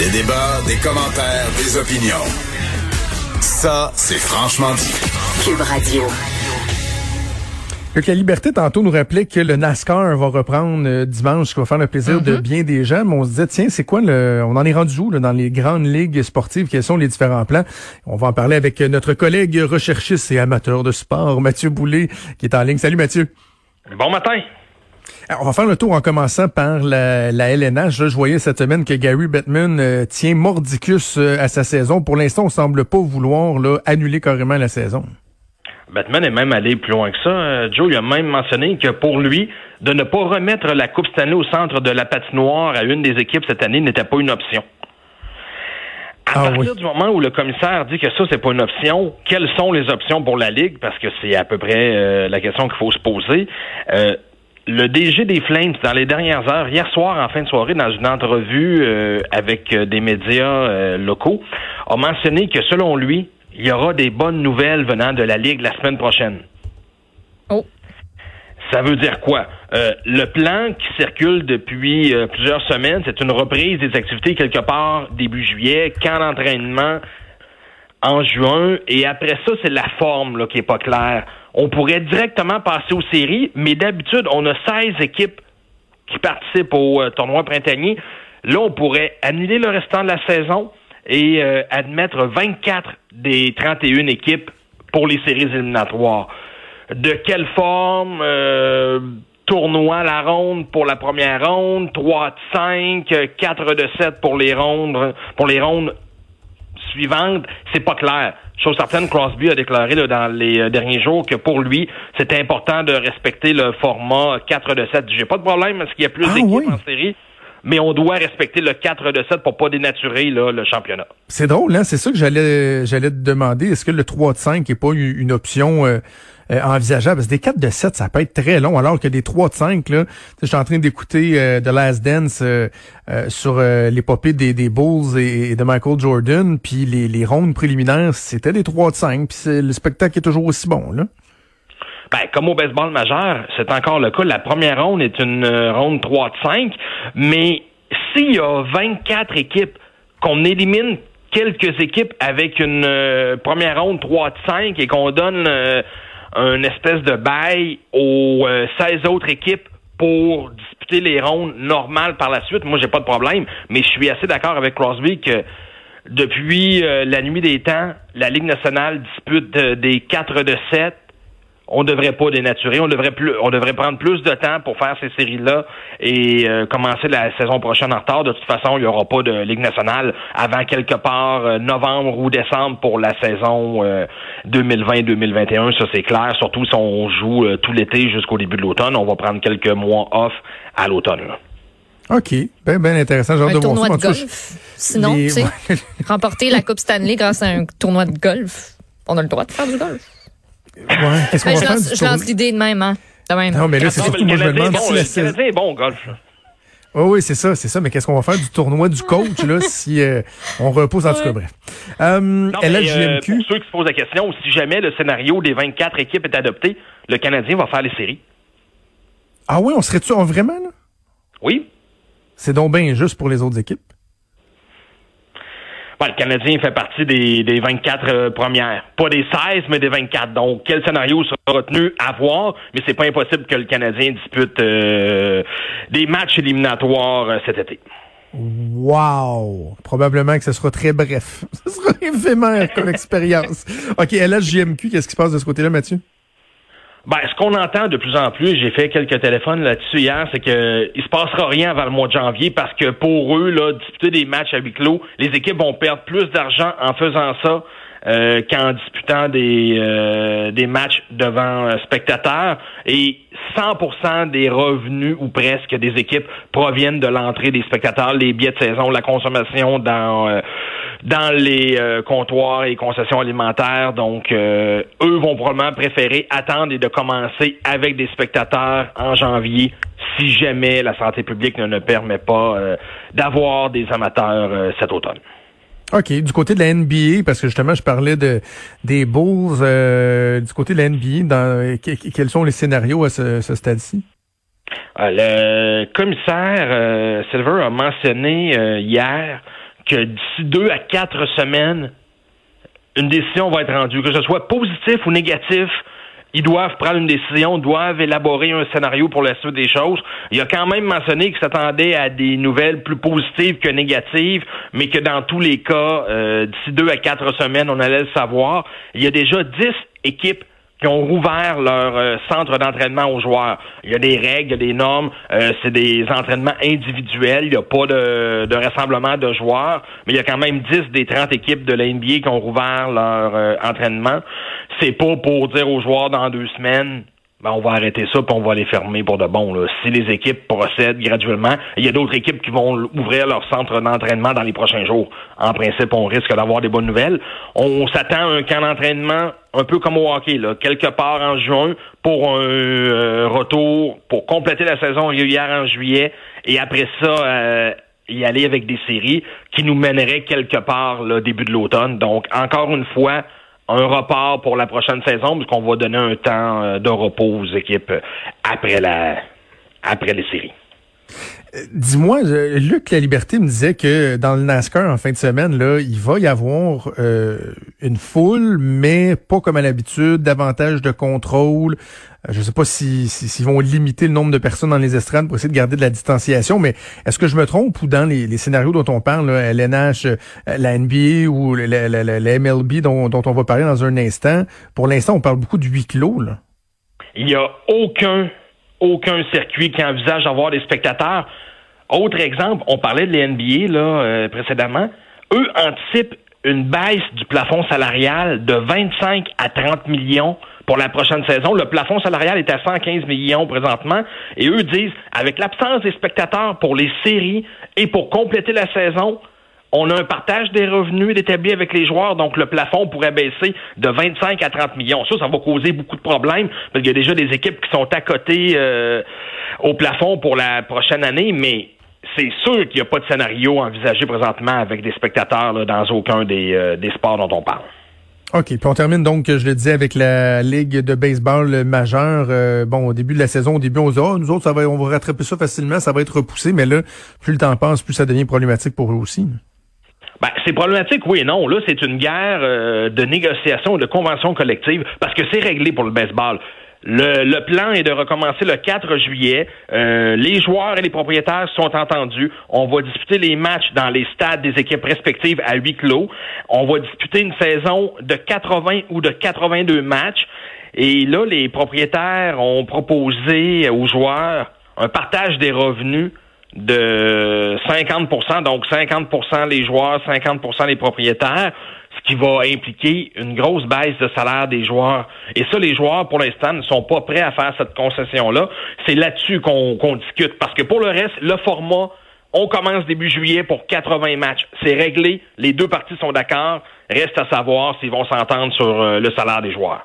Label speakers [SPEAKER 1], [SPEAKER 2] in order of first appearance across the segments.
[SPEAKER 1] Des débats, des commentaires, des opinions. Ça, c'est franchement dit.
[SPEAKER 2] Cube Radio.
[SPEAKER 3] Que la liberté, tantôt, nous rappelait que le NASCAR va reprendre euh, dimanche, ce qui va faire le plaisir de bien des gens. Mais on se disait, tiens, c'est quoi le... On en est rendu où là, dans les grandes ligues sportives? Quels sont les différents plans? On va en parler avec notre collègue recherchiste et amateur de sport, Mathieu Boulay, qui est en ligne. Salut Mathieu.
[SPEAKER 4] Bon matin.
[SPEAKER 3] Alors, on va faire le tour en commençant par la, la LNH. je voyais cette semaine que Gary Bettman euh, tient mordicus euh, à sa saison. Pour l'instant, on semble pas vouloir là, annuler carrément la saison.
[SPEAKER 4] Batman est même allé plus loin que ça. Euh, Joe il a même mentionné que pour lui, de ne pas remettre la Coupe cette année au centre de la patinoire à une des équipes cette année n'était pas une option. À ah partir du moment où le commissaire dit que ça, c'est pas une option, quelles sont les options pour la Ligue? Parce que c'est à peu près euh, la question qu'il faut se poser. Euh, le DG des Flames, dans les dernières heures, hier soir, en fin de soirée, dans une entrevue avec des médias locaux, a mentionné que selon lui, il y aura des bonnes nouvelles venant de la Ligue la semaine prochaine.
[SPEAKER 5] Oh.
[SPEAKER 4] Ça veut dire quoi? Euh, le plan qui circule depuis euh, plusieurs semaines, c'est une reprise des activités quelque part début juillet, camp d'entraînement en juin, et après ça, c'est la forme là, qui est pas claire. On pourrait directement passer aux séries, mais d'habitude, on a 16 équipes qui participent au euh, tournoi printanier. Là, on pourrait annuler le restant de la saison, et euh, admettre 24 des 31 équipes pour les séries éliminatoires. De quelle forme euh, tournoi la ronde pour la première ronde, 3 de 5, 4 de 7 pour les rondes pour les rondes suivantes, c'est pas clair. Chose certaine, Crosby a déclaré dans les euh, derniers jours que pour lui, c'était important de respecter le format 4 de 7. J'ai pas de problème parce qu'il y a plus ah d'équipes en série mais on doit respecter le 4 de 7 pour pas dénaturer là, le championnat.
[SPEAKER 3] C'est drôle, hein? C'est ça que j'allais j'allais te demander. Est-ce que le 3 de 5 n'est pas une option euh, euh, envisageable? Parce que des 4 de 7, ça peut être très long, alors que des 3 de 5, là, je suis en train d'écouter euh, The Last Dance sur l'épopée des, des Bulls et, de Michael Jordan, puis les, les rondes préliminaires, c'était des 3 de 5, puis le spectacle est toujours aussi bon, là.
[SPEAKER 4] Ben, comme au baseball majeur, c'est encore le cas. La première ronde est une euh, ronde 3 de 5, mais s'il y a 24 équipes, qu'on élimine quelques équipes avec une euh, première ronde 3 de 5 et qu'on donne euh, une espèce de bail aux 16 autres équipes pour disputer les rondes normales par la suite, moi j'ai pas de problème, mais je suis assez d'accord avec Crosby que depuis la nuit des temps, la Ligue nationale dispute des 4 de 7 on devrait pas dénaturer, on devrait plus, on devrait prendre plus de temps pour faire ces séries-là et euh, commencer la saison prochaine en retard. De toute façon, il n'y aura pas de Ligue nationale avant quelque part euh, novembre ou décembre pour la saison 2020-2021. Euh, Ça, c'est clair. Surtout si on joue tout l'été jusqu'au début de l'automne. On va prendre quelques mois off à l'automne.
[SPEAKER 3] OK. Bien, ben intéressant.
[SPEAKER 5] Genre un de tournoi de golf. Sinon, tu sais, remporter la Coupe Stanley grâce à un tournoi de golf. On a le droit de faire du golf.
[SPEAKER 3] Ouais, qu'est-ce qu'on va
[SPEAKER 5] je
[SPEAKER 3] faire
[SPEAKER 5] lance, je lance l'idée de même, hein. De même.
[SPEAKER 3] Non, mais là, c'est surtout, moi, je me demande
[SPEAKER 4] bon, si le est bon au golf.
[SPEAKER 3] Oh oui, c'est ça, c'est ça. Mais qu'est-ce qu'on va faire du tournoi du coach là si euh, on repose en tout cas bref.
[SPEAKER 4] Euh, non, mais, euh, pour ceux qui se posent la question, si jamais le scénario des 24 équipes est adopté, le Canadien va faire les séries.
[SPEAKER 3] Ah oui, on serait-tu vraiment là?
[SPEAKER 4] Oui.
[SPEAKER 3] C'est donc bien juste pour les autres équipes?
[SPEAKER 4] Le Canadien fait partie des, des 24 euh, premières. Pas des 16, mais des 24. Donc, quel scénario sera retenu à voir, mais c'est pas impossible que le Canadien dispute euh, des matchs éliminatoires euh, cet été.
[SPEAKER 3] Wow! Probablement que ce sera très bref. Ce sera éphémère comme expérience. OK, LHJMQ, qu'est-ce qui se passe de ce côté-là, Mathieu?
[SPEAKER 4] Ben, ce qu'on entend de plus en plus, j'ai fait quelques téléphones là-dessus hier, c'est que il se passera rien avant le mois de janvier parce que pour eux, là, disputer des matchs à huis clos, les équipes vont perdre plus d'argent en faisant ça euh, qu'en disputant des euh, des matchs devant euh, spectateurs. Et 100% des revenus ou presque des équipes proviennent de l'entrée des spectateurs, les billets de saison, la consommation dans dans les euh, comptoirs et concessions alimentaires. Donc, euh, eux vont probablement préférer attendre et de commencer avec des spectateurs en janvier si jamais la santé publique ne, ne permet pas euh, d'avoir des amateurs cet automne.
[SPEAKER 3] OK. Du côté de la NBA, parce que justement, je parlais de des Bulls, du côté de la NBA, dans, quels sont les scénarios à ce, ce stade-ci?
[SPEAKER 4] le commissaire Silver a mentionné hier d'ici deux à quatre semaines, une décision va être rendue, que ce soit positif ou négatif. Ils doivent prendre une décision, doivent élaborer un scénario pour la suite des choses. Il a quand même mentionné qu'il s'attendait à des nouvelles plus positives que négatives, mais que dans tous les cas, euh, d'ici deux à quatre semaines, on allait le savoir. Il y a déjà dix équipes qui ont rouvert leur euh, centre d'entraînement aux joueurs. Il y a des règles, il y a des normes, euh, c'est des entraînements individuels, il n'y a pas de, rassemblement de joueurs, mais il y a quand même 10 des 30 équipes de la NBA qui ont rouvert leur euh, entraînement. C'est pas pour dire aux joueurs dans deux semaines, ben, on va arrêter ça puis on va les fermer pour de bon. Si les équipes procèdent graduellement, il y a d'autres équipes qui vont ouvrir leur centre d'entraînement dans les prochains jours. En principe, on risque d'avoir des bonnes nouvelles. On s'attend à un camp d'entraînement un peu comme au hockey, quelque part en juin pour un euh, retour, pour compléter la saison régulière en juillet et après ça, euh, y aller avec des séries qui nous mèneraient quelque part là, début de l'automne. Donc, encore une fois, un report pour la prochaine saison, puisqu'on va donner un temps euh, de repos aux équipes après la après les séries.
[SPEAKER 3] Dis-moi, Luc La Liberté me disait que dans le NASCAR en fin de semaine, là, il va y avoir euh, une foule, mais pas comme à l'habitude, davantage de contrôle. Euh, je ne sais pas s'ils si, vont limiter le nombre de personnes dans les estrades pour essayer de garder de la distanciation, mais est-ce que je me trompe ou dans les, scénarios dont on parle, là, LNH, euh, la NBA ou la, MLB dont, dont, on va parler dans un instant, pour l'instant, on parle beaucoup de huis clos. Là.
[SPEAKER 4] Il n'y a aucun aucun circuit qui envisage d'avoir des spectateurs. Autre exemple, on parlait de l'NBA là euh, précédemment. Eux anticipent une baisse du plafond salarial de 25 à 30 millions pour la prochaine saison. Le plafond salarial est à 115 millions présentement. Et eux disent, avec l'absence des spectateurs pour les séries et pour compléter la saison, on a un partage des revenus établi avec les joueurs, donc le plafond pourrait baisser de 25 à 30 millions. Ça, ça va causer beaucoup de problèmes, parce qu'il y a déjà des équipes qui sont à côté euh, au plafond pour la prochaine année, mais c'est sûr qu'il n'y a pas de scénario envisagé présentement avec des spectateurs dans aucun des, euh, des sports dont on parle.
[SPEAKER 3] OK. Puis on termine donc, je le disais, avec la Ligue de baseball majeure. Euh, bon, au début de la saison, au début, on se dit, oh, nous autres, ça va, on va rattraper ça facilement, ça va être repoussé. Mais là, plus le temps passe, plus ça devient problématique pour eux aussi.
[SPEAKER 4] Ben, c'est problématique, oui et non. Là, c'est une guerre euh, de négociation et de convention collective parce que c'est réglé pour le baseball. Le, plan est de recommencer le 4 juillet. Euh, les joueurs et les propriétaires sont entendus. On va disputer les matchs dans les stades des équipes respectives à huis clos. On va disputer une saison de 80 ou de 82 matchs. Et là, les propriétaires ont proposé aux joueurs un partage des revenus de 50% donc 50% les joueurs, 50% les propriétaires, ce qui va impliquer une grosse baisse de salaire des joueurs. Et ça, les joueurs, pour l'instant, ne sont pas prêts à faire cette concession-là. C'est là-dessus qu'on discute. Parce que pour le reste, le format, on commence début juillet pour 80 matchs. C'est réglé. Les deux parties sont d'accord. Reste à savoir s'ils vont s'entendre sur euh, le salaire des joueurs.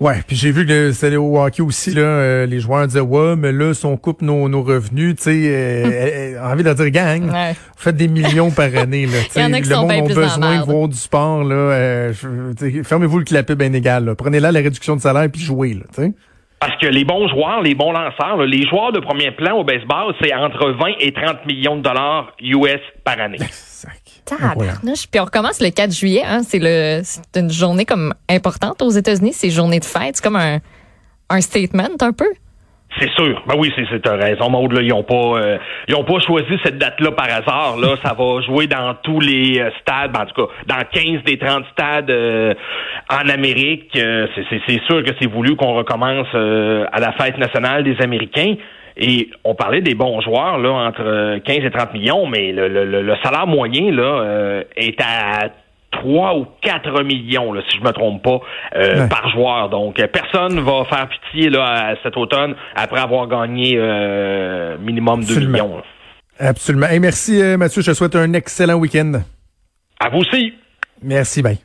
[SPEAKER 3] Ouais, puis j'ai vu que c'était au hockey aussi là, euh, les joueurs disaient ouais, mais là si on coupe nos, nos revenus, tu sais, euh, envie de dire gang, ouais. vous faites des millions par année là, tu sais, le monde a besoin de voir du sport là, euh, fermez-vous le clapet bien égal, prenez là la réduction de salaire puis jouez là, tu sais.
[SPEAKER 4] Parce que les bons joueurs, les bons lanceurs, les joueurs de premier plan au baseball, c'est entre 20 et 30 millions de dollars US par année.
[SPEAKER 5] Puis on recommence le 4 juillet. Hein. C'est le, c'est une journée comme importante aux États-Unis. C'est journée de fête. C'est comme un, un statement un peu?
[SPEAKER 4] C'est sûr. Ben oui, c'est, c'est raison, Maud. Là, ils ont pas, euh, ils ont pas choisi cette date-là par hasard. Là, ça va jouer dans tous les euh, stades, ben, en tout cas, dans 15 des 30 stades euh, en Amérique. c'est, c'est, c'est sûr que c'est voulu qu'on recommence à la fête nationale des Américains. Et on parlait des bons joueurs là entre 15 et 30 millions, mais le, le, le salaire moyen là est à 3 ou 4 millions, là, si je me trompe pas, euh, par joueur. Donc, personne va faire pitié là, cet automne après avoir gagné euh, minimum 2 millions.
[SPEAKER 3] Absolument. Et merci, euh, Mathieu. Je te souhaite un excellent week-end.
[SPEAKER 4] À vous aussi.
[SPEAKER 3] Merci, bye.